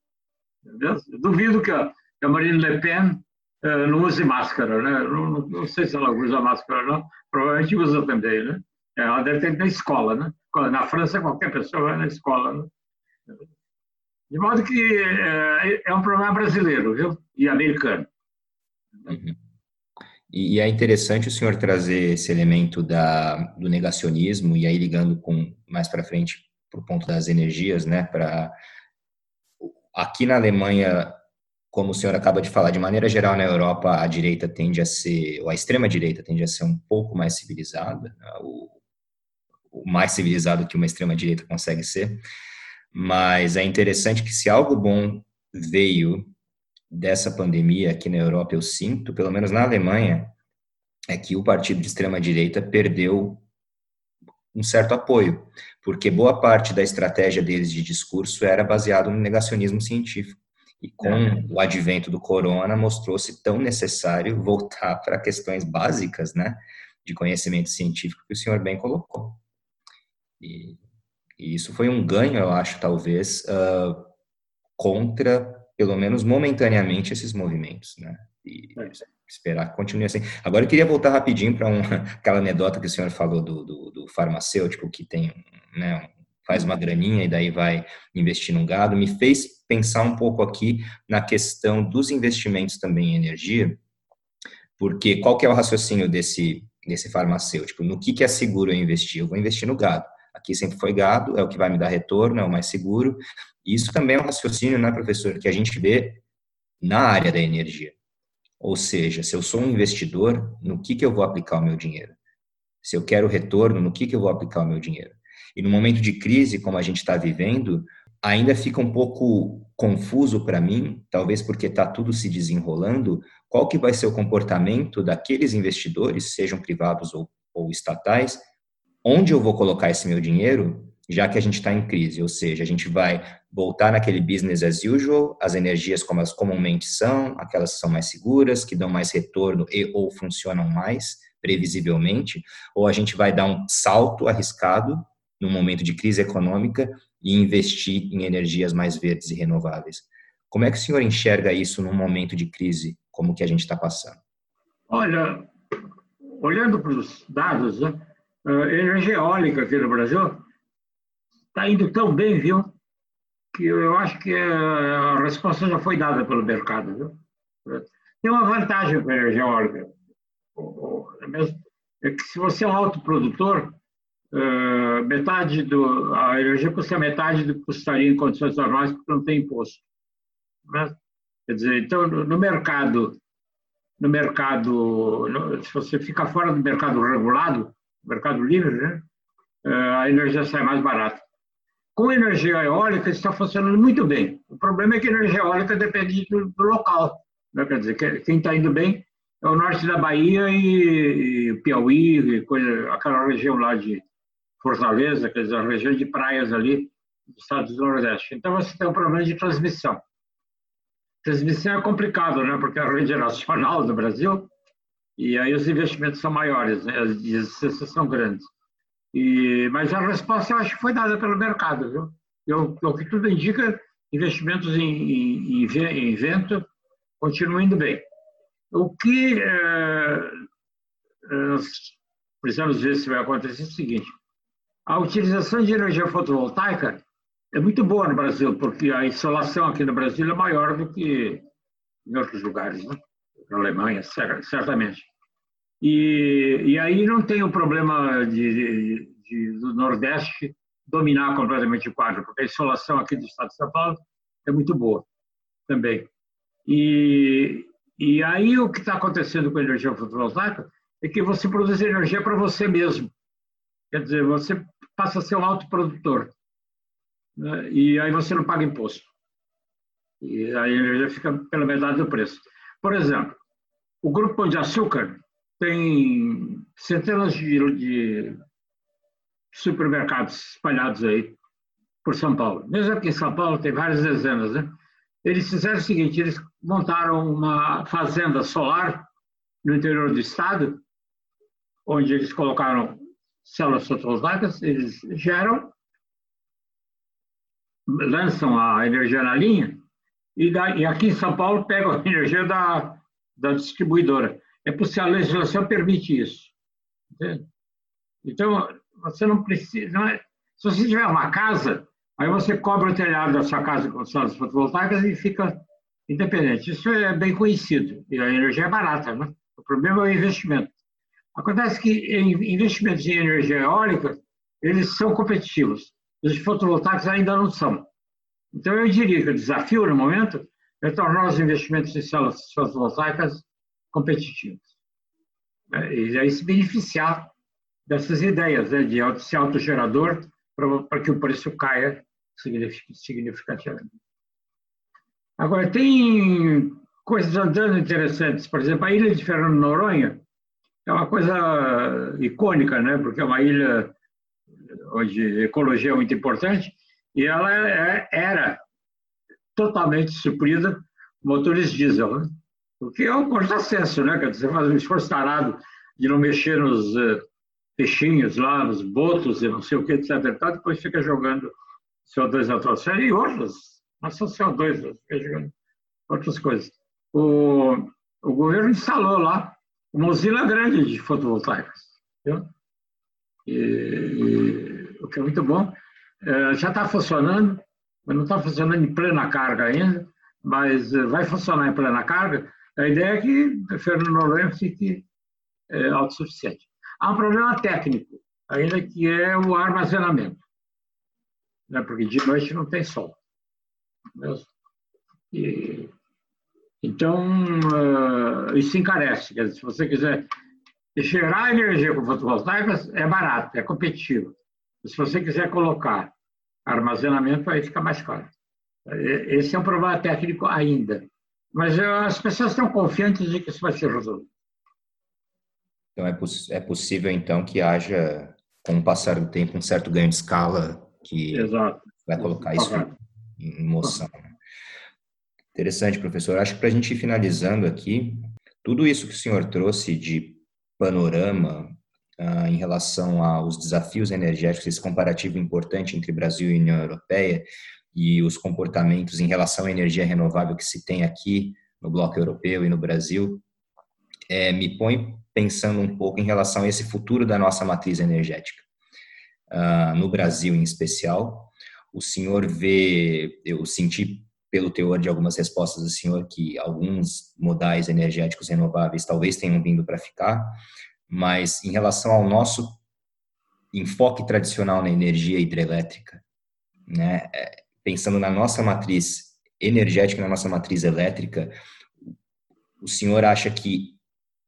Duvido que a, que a Marine Le Pen uh, não use máscara, né? Não, não, não, sei se ela usa máscara não, provavelmente usa também, né? Ela deve ter na escola, né? Na França qualquer pessoa vai na escola, né? De modo que é, é um problema brasileiro, viu? E americano. Uhum. E, e, é interessante o senhor trazer esse elemento da, do negacionismo e aí ligando com mais para frente para o ponto das energias, né? Para aqui na Alemanha, como o senhor acaba de falar, de maneira geral na Europa a direita tende a ser, ou a extrema direita tende a ser um pouco mais civilizada, né? o, o mais civilizado que uma extrema direita consegue ser. Mas é interessante que se algo bom veio dessa pandemia aqui na Europa, eu sinto, pelo menos na Alemanha, é que o partido de extrema-direita perdeu um certo apoio, porque boa parte da estratégia deles de discurso era baseado no negacionismo científico. E com é. o advento do corona, mostrou-se tão necessário voltar para questões básicas, né, de conhecimento científico que o senhor bem colocou. E, e isso foi um ganho, eu acho, talvez, uh, contra pelo menos momentaneamente, esses movimentos, né? E é. esperar que continue assim. Agora, eu queria voltar rapidinho para um, aquela anedota que o senhor falou do, do, do farmacêutico que tem, né, faz uma graninha e daí vai investir num gado, me fez pensar um pouco aqui na questão dos investimentos também em energia, porque qual que é o raciocínio desse, desse farmacêutico? No que, que é seguro eu investir? Eu vou investir no gado. Aqui sempre foi gado, é o que vai me dar retorno, é o mais seguro. Isso também é um raciocínio, né, professor, que a gente vê na área da energia. Ou seja, se eu sou um investidor, no que, que eu vou aplicar o meu dinheiro? Se eu quero retorno, no que, que eu vou aplicar o meu dinheiro? E no momento de crise, como a gente está vivendo, ainda fica um pouco confuso para mim, talvez porque está tudo se desenrolando, qual que vai ser o comportamento daqueles investidores, sejam privados ou, ou estatais, onde eu vou colocar esse meu dinheiro, já que a gente está em crise, ou seja, a gente vai voltar naquele business as usual, as energias como elas comumente são, aquelas que são mais seguras, que dão mais retorno e ou funcionam mais previsivelmente, ou a gente vai dar um salto arriscado no momento de crise econômica e investir em energias mais verdes e renováveis. Como é que o senhor enxerga isso num momento de crise como que a gente está passando? Olha, olhando para os dados, né, a energia eólica aqui no Brasil está indo tão bem, viu? Que eu acho que a resposta já foi dada pelo mercado, viu? Tem uma vantagem para a energia eólica. É que se você é um autoprodutor, metade do a energia custa metade do que custaria em condições normais porque não tem imposto. Né? Quer dizer, então no mercado, no mercado, se você ficar fora do mercado regulado, mercado livre, né? a energia sai mais barata. Com energia eólica está funcionando muito bem. O problema é que a energia eólica depende do, local. Né? Quer dizer, quem está indo bem é o norte da Bahia e, e Piauí, e coisa, aquela região lá de Fortaleza, quer dizer, a região de praias ali do estado do Nordeste. Então você tem um problema de transmissão. Transmissão é complicado, né? Porque a rede nacional do Brasil e aí os investimentos são maiores, né? as despesas são grandes. E, mas a resposta eu acho que foi dada pelo mercado. Viu? Eu, o que tudo indica, investimentos em, em, em vento continuam indo bem. O que é, é, precisamos ver se vai acontecer é o seguinte: a utilização de energia fotovoltaica é muito boa no Brasil, porque a insolação aqui no Brasil é maior do que em outros lugares, né? na Alemanha, certamente. E, e aí não tem o problema de, de, de, do Nordeste dominar completamente o quadro, porque a insolação aqui do estado de São Paulo é muito boa também. E, e aí o que está acontecendo com a energia fotovoltaica é que você produz energia para você mesmo. Quer dizer, você passa a ser um autoprodutor. Né? E aí você não paga imposto. E a energia fica pela metade do preço. Por exemplo, o Grupo Pão de Açúcar tem centenas de, de supermercados espalhados aí por São Paulo. Mesmo aqui em São Paulo tem várias dezenas, né? Eles fizeram o seguinte, eles montaram uma fazenda solar no interior do estado, onde eles colocaram células fotovoltaicas, eles geram, lançam a energia na linha, e, e aqui em São Paulo pegam a energia da, da distribuidora. É possível, a legislação permite isso. Entende? Então, você não precisa. Não é, se você tiver uma casa, aí você cobra o telhado da sua casa com células fotovoltaicas e fica independente. Isso é bem conhecido. E a energia é barata, né? O problema é o investimento. Acontece que investimentos em energia eólica, eles são competitivos. Os fotovoltaicos ainda não são. Então, eu diria que o desafio, no momento, é tornar os investimentos em células fotovoltaicas competitivos. É, e aí se beneficiar dessas ideias né, de ser autogerador para que o preço caia significativamente. Agora, tem coisas andando interessantes. Por exemplo, a ilha de Fernando Noronha é uma coisa icônica, né? porque é uma ilha onde ecologia é muito importante, e ela é, era totalmente suprida motores diesel, né? O que é um contrassenso, né? Quer dizer, você faz um esforço tarado de não mexer nos uh, peixinhos lá, nos botos e não sei o que, etc. E depois fica jogando CO2 na atmosfera e outras, não só CO2, né? fica jogando outras coisas. O, o governo instalou lá uma usina grande de fotovoltaicas, viu? E, e, o que é muito bom. É, já está funcionando, mas não está funcionando em plena carga ainda, mas é, vai funcionar em plena carga. A ideia é que Fernando Noronha fique é, autossuficiente. Há um problema técnico, ainda que é o armazenamento, né? porque de noite não tem sol. E, então, uh, isso encarece. Dizer, se você quiser gerar energia com fotovoltaicas, é barato, é competitivo. Se você quiser colocar armazenamento, aí fica mais caro. Esse é um problema técnico ainda. Mas as pessoas estão confiantes de que isso vai ser resolvido. Então, é, poss é possível, então, que haja, com o passar do tempo, um certo ganho de escala que Exato. vai colocar isso em moção. Interessante, professor. Acho que para a gente ir finalizando aqui, tudo isso que o senhor trouxe de panorama uh, em relação aos desafios energéticos, esse comparativo importante entre Brasil e União Europeia e os comportamentos em relação à energia renovável que se tem aqui no bloco europeu e no Brasil, é, me põe pensando um pouco em relação a esse futuro da nossa matriz energética. Uh, no Brasil, em especial, o senhor vê, eu senti pelo teor de algumas respostas do senhor que alguns modais energéticos renováveis talvez tenham vindo para ficar, mas em relação ao nosso enfoque tradicional na energia hidrelétrica, né, é, pensando na nossa matriz energética, na nossa matriz elétrica, o senhor acha que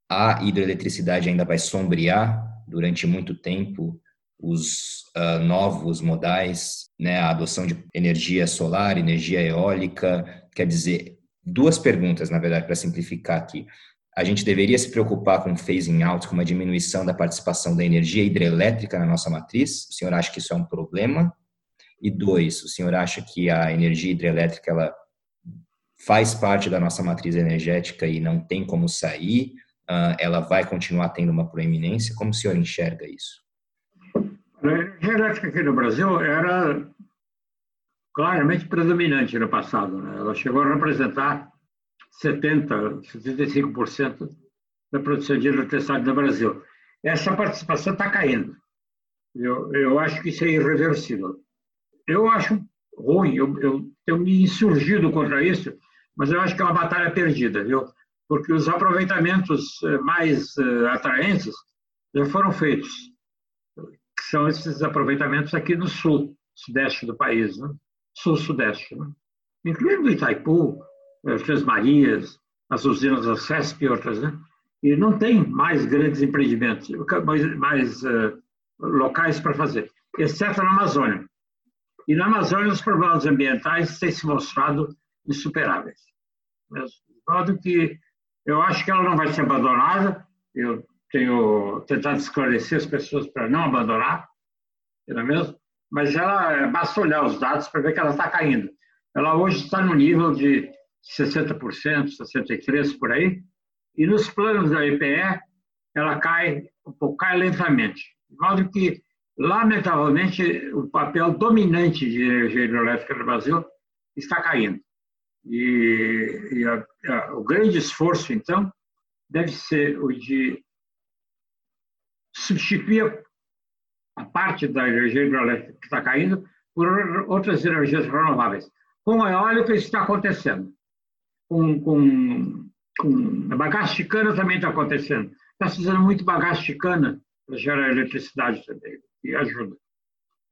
a hidroeletricidade ainda vai sombrear durante muito tempo os uh, novos modais, né, a adoção de energia solar, energia eólica, quer dizer, duas perguntas, na verdade, para simplificar aqui a gente deveria se preocupar com phasing out, com uma diminuição da participação da energia hidrelétrica na nossa matriz? O senhor acha que isso é um problema? E dois, o senhor acha que a energia hidrelétrica ela faz parte da nossa matriz energética e não tem como sair? Uh, ela vai continuar tendo uma proeminência? Como o senhor enxerga isso? A energia elétrica aqui no Brasil era claramente predominante no passado. Né? Ela chegou a representar 70%, 75% da produção de eletricidade no Brasil. Essa participação está caindo. Eu, eu acho que isso é irreversível. Eu acho ruim, eu, eu tenho me insurgido contra isso, mas eu acho que é uma batalha perdida, viu? Porque os aproveitamentos eh, mais uh, atraentes já foram feitos, que são esses aproveitamentos aqui no sul, sudeste do país, né? sul-sudeste. Né? incluindo Itaipu, eh, Três Marias, as usinas da CESP e outras, né? E não tem mais grandes empreendimentos, mais, mais uh, locais para fazer, exceto na Amazônia. E na Amazônia os problemas ambientais têm se mostrado insuperáveis. De modo que eu acho que ela não vai ser abandonada, eu tenho tentado esclarecer as pessoas para não abandonar, não é mesmo? Mas ela, basta olhar os dados para ver que ela está caindo. Ela hoje está no nível de 60%, 63% por aí, e nos planos da EPE ela cai cai lentamente. De modo que, lamentavelmente, o papel dominante de energia hidrelétrica no Brasil está caindo. E, e a, a, o grande esforço, então, deve ser o de substituir a parte da energia hidrelétrica que está caindo por outras energias renováveis. Com a eólica, isso está acontecendo. Com, com, com a bagaço de cana também está acontecendo. Está se usando muito bagaço de cana gerar eletricidade também, e ajuda.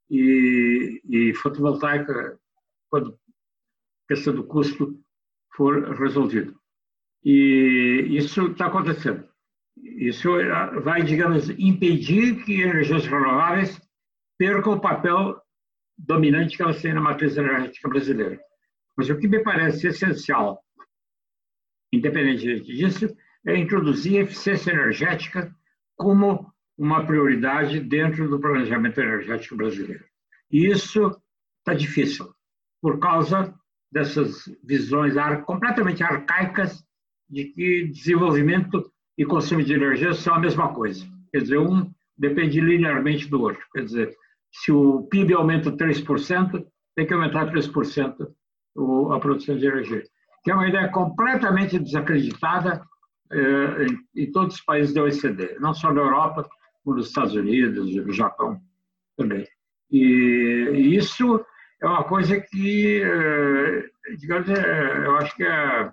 E, e fotovoltaica, quando a questão do custo for resolvida. E isso está acontecendo. Isso vai, digamos, impedir que energias renováveis percam o papel dominante que elas têm na matriz energética brasileira. Mas o que me parece essencial, independente disso, é introduzir eficiência energética como uma prioridade dentro do planejamento energético brasileiro. E isso está difícil, por causa dessas visões completamente arcaicas de que desenvolvimento e consumo de energia são a mesma coisa. Quer dizer, um depende linearmente do outro. Quer dizer, se o PIB aumenta 3%, tem que aumentar 3% a produção de energia. Que é uma ideia completamente desacreditada eh, em todos os países da OECD, não só na Europa, nos Estados Unidos e Japão também. E isso é uma coisa que, eh, digamos, é, eu acho que é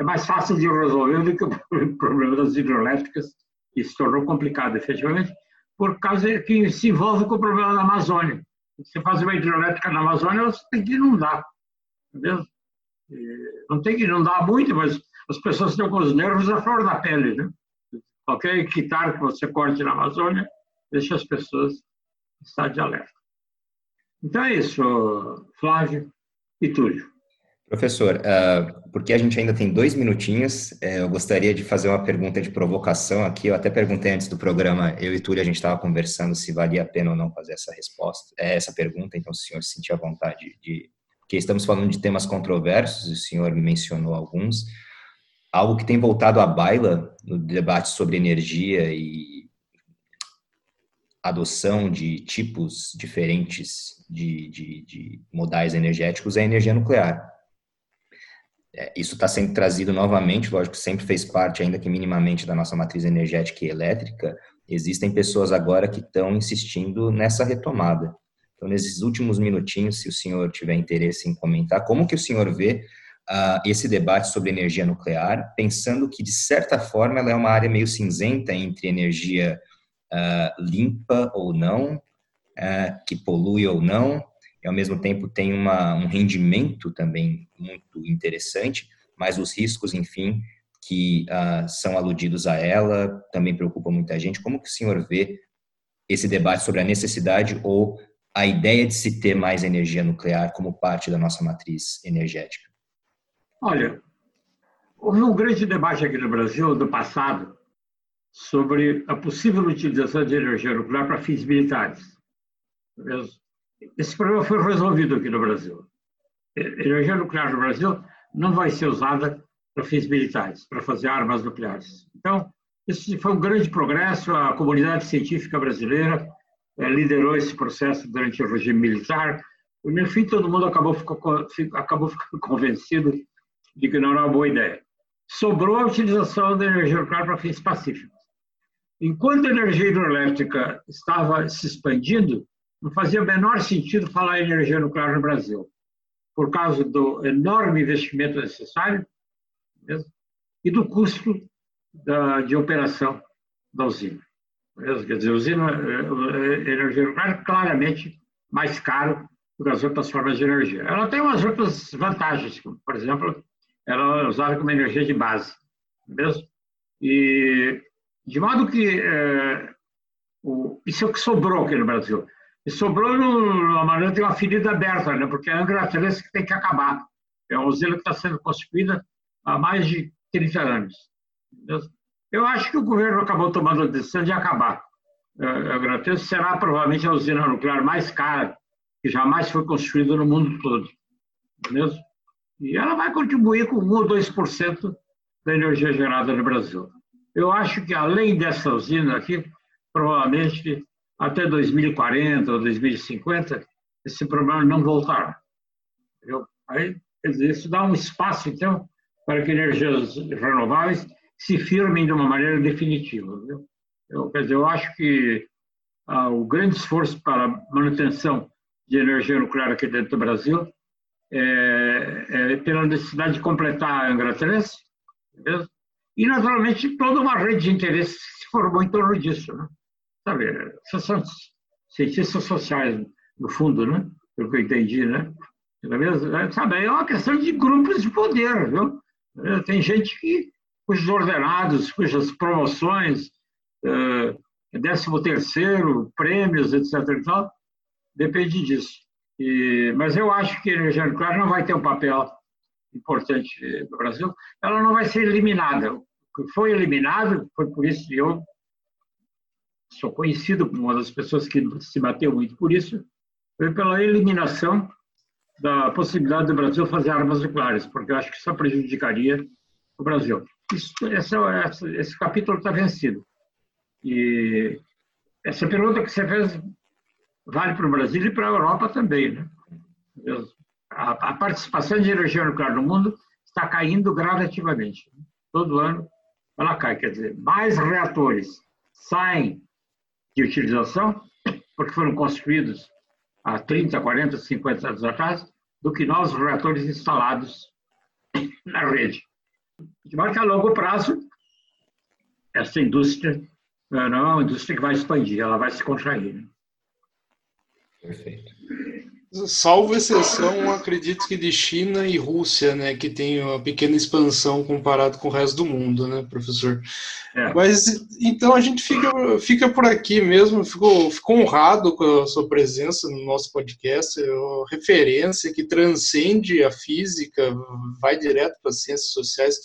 é mais fácil de resolver do que o problema das hidrelétricas, que se tornou complicado, efetivamente, por causa que se envolve com o problema da Amazônia. Você faz uma hidrelétrica na Amazônia, você tem que inundar, entendeu? Não tem que inundar muito, mas as pessoas estão com os nervos à flor da pele, né? Qualquer hectare que você corte na Amazônia, deixa as pessoas estar de alerta. Então é isso, Flávio e Túlio. Professor, uh, porque a gente ainda tem dois minutinhos, uh, eu gostaria de fazer uma pergunta de provocação aqui. Eu até perguntei antes do programa, eu e Túlio, a gente estava conversando se valia a pena ou não fazer essa resposta, eh, essa pergunta, então se o senhor se sentia à vontade de. Porque estamos falando de temas controversos, o senhor mencionou alguns. Algo que tem voltado à baila no debate sobre energia e adoção de tipos diferentes de, de, de modais energéticos é a energia nuclear é, isso está sendo trazido novamente, lógico, sempre fez parte, ainda que minimamente, da nossa matriz energética e elétrica. Existem pessoas agora que estão insistindo nessa retomada. Então, nesses últimos minutinhos, se o senhor tiver interesse em comentar, como que o senhor vê uh, esse debate sobre energia nuclear, pensando que, de certa forma, ela é uma área meio cinzenta entre energia uh, limpa ou não, uh, que polui ou não, e ao mesmo tempo tem uma, um rendimento também muito interessante, mas os riscos, enfim, que uh, são aludidos a ela também preocupam muita gente. Como que o senhor vê esse debate sobre a necessidade ou a ideia de se ter mais energia nuclear como parte da nossa matriz energética? Olha, houve um grande debate aqui no Brasil do passado sobre a possível utilização de energia nuclear para fins militares. Esse problema foi resolvido aqui no Brasil. Energia nuclear no Brasil não vai ser usada para fins militares, para fazer armas nucleares. Então, isso foi um grande progresso. A comunidade científica brasileira é, liderou esse processo durante o regime militar. No fim, todo mundo acabou, ficou, acabou ficando convencido de que não era uma boa ideia. Sobrou a utilização da energia nuclear para fins pacíficos. Enquanto a energia hidroelétrica estava se expandindo, não fazia o menor sentido falar em energia nuclear no Brasil, por causa do enorme investimento necessário mesmo, e do custo da, de operação da usina. Mesmo. Quer dizer, a usina, a eh, eh, energia nuclear é claramente mais caro do que as outras formas de energia. Ela tem umas outras vantagens, por exemplo, ela é usada como energia de base, mesmo? E de modo que é, o, isso é o que sobrou aqui no Brasil. E sobrou numa maneira de uma ferida aberta, né? porque a Angra 3 que tem que acabar. É uma usina que está sendo construída há mais de 30 anos. Eu acho que o governo acabou tomando a decisão de acabar. A Angra 3 será provavelmente a usina nuclear mais cara que jamais foi construída no mundo todo. Mesmo? E ela vai contribuir com 1 ou 2% da energia gerada no Brasil. Eu acho que, além dessa usina aqui, provavelmente até 2040 ou 2050, esse problema não voltará. Entendeu? Aí, isso dá um espaço, então, para que energias renováveis se firmem de uma maneira definitiva. Viu? Eu, quer dizer, eu acho que ah, o grande esforço para manutenção de energia nuclear aqui dentro do Brasil é, é pela necessidade de completar a Angra 3, entendeu? e, naturalmente, toda uma rede de interesses se formou em torno disso. Né? Sabe, são cientistas sociais, no fundo, né? pelo que eu entendi, né? É, sabe, é uma questão de grupos de poder, viu? É, tem gente que, cujos ordenados, cujas promoções, é, décimo terceiro, prêmios, etc. E tal, depende disso. E, mas eu acho que a energia nuclear não vai ter um papel importante no Brasil. Ela não vai ser eliminada. O que foi eliminado foi por isso que eu sou conhecido como uma das pessoas que se bateu muito por isso, foi pela eliminação da possibilidade do Brasil fazer armas nucleares, porque eu acho que isso prejudicaria o Brasil. Isso, esse capítulo está vencido. E essa pergunta que você fez vale para o Brasil e para a Europa também. Né? A, a participação de energia nuclear no mundo está caindo gradativamente. Todo ano ela cai. Quer dizer, mais reatores saem de utilização, porque foram construídos há 30, 40, 50 anos atrás, do que novos reatores instalados na rede. De modo que a longo prazo, essa indústria não é uma indústria que vai expandir, ela vai se contrair. Perfeito. Salvo exceção, acredito que de China e Rússia, né, que tem uma pequena expansão comparado com o resto do mundo, né, professor? É. Mas então a gente fica, fica por aqui mesmo, ficou, ficou honrado com a sua presença no nosso podcast, é uma referência que transcende a física, vai direto para as ciências sociais,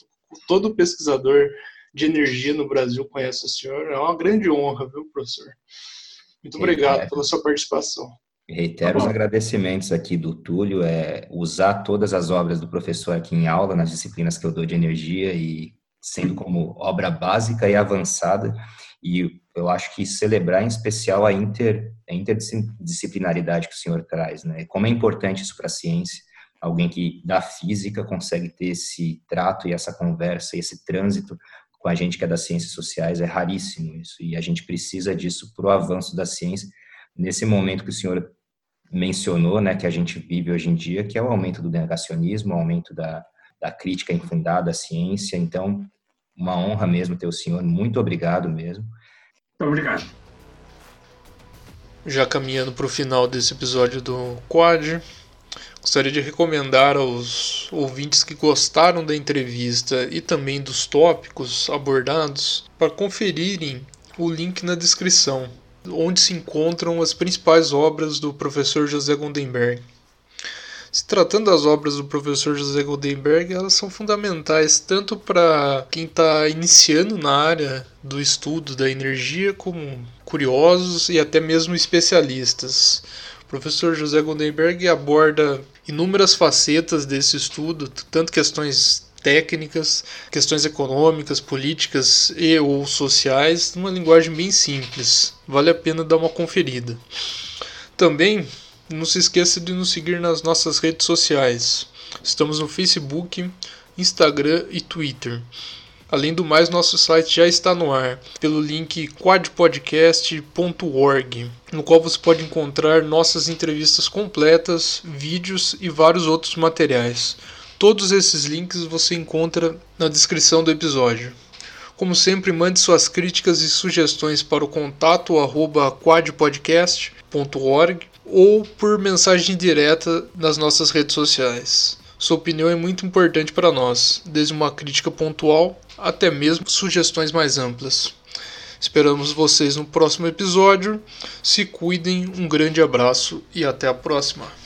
todo pesquisador de energia no Brasil conhece o senhor, é uma grande honra, viu, professor? Muito obrigado é. pela sua participação. Reitero os agradecimentos aqui do Túlio, é usar todas as obras do professor aqui em aula, nas disciplinas que eu dou de energia e sendo como obra básica e avançada, e eu acho que celebrar em especial a, inter, a interdisciplinaridade que o senhor traz, né? Como é importante isso para a ciência, alguém que da física consegue ter esse trato e essa conversa, esse trânsito com a gente que é das ciências sociais, é raríssimo isso, e a gente precisa disso para o avanço da ciência, nesse momento que o senhor mencionou, né, que a gente vive hoje em dia, que é o aumento do negacionismo, o aumento da, da crítica infundada à ciência. Então, uma honra mesmo ter o senhor. Muito obrigado mesmo. Muito obrigado. Já caminhando para o final desse episódio do Quad, gostaria de recomendar aos ouvintes que gostaram da entrevista e também dos tópicos abordados para conferirem o link na descrição onde se encontram as principais obras do professor José Goldenberg. Se tratando das obras do professor José Goldenberg, elas são fundamentais tanto para quem está iniciando na área do estudo da energia, como curiosos e até mesmo especialistas. O professor José Goldenberg aborda inúmeras facetas desse estudo, tanto questões técnicas, questões econômicas, políticas e ou sociais, numa linguagem bem simples. Vale a pena dar uma conferida. Também não se esqueça de nos seguir nas nossas redes sociais. Estamos no Facebook, Instagram e Twitter. Além do mais, nosso site já está no ar pelo link quadpodcast.org, no qual você pode encontrar nossas entrevistas completas, vídeos e vários outros materiais. Todos esses links você encontra na descrição do episódio. Como sempre, mande suas críticas e sugestões para o contato quadpodcast.org ou por mensagem direta nas nossas redes sociais. Sua opinião é muito importante para nós, desde uma crítica pontual até mesmo sugestões mais amplas. Esperamos vocês no próximo episódio. Se cuidem, um grande abraço e até a próxima.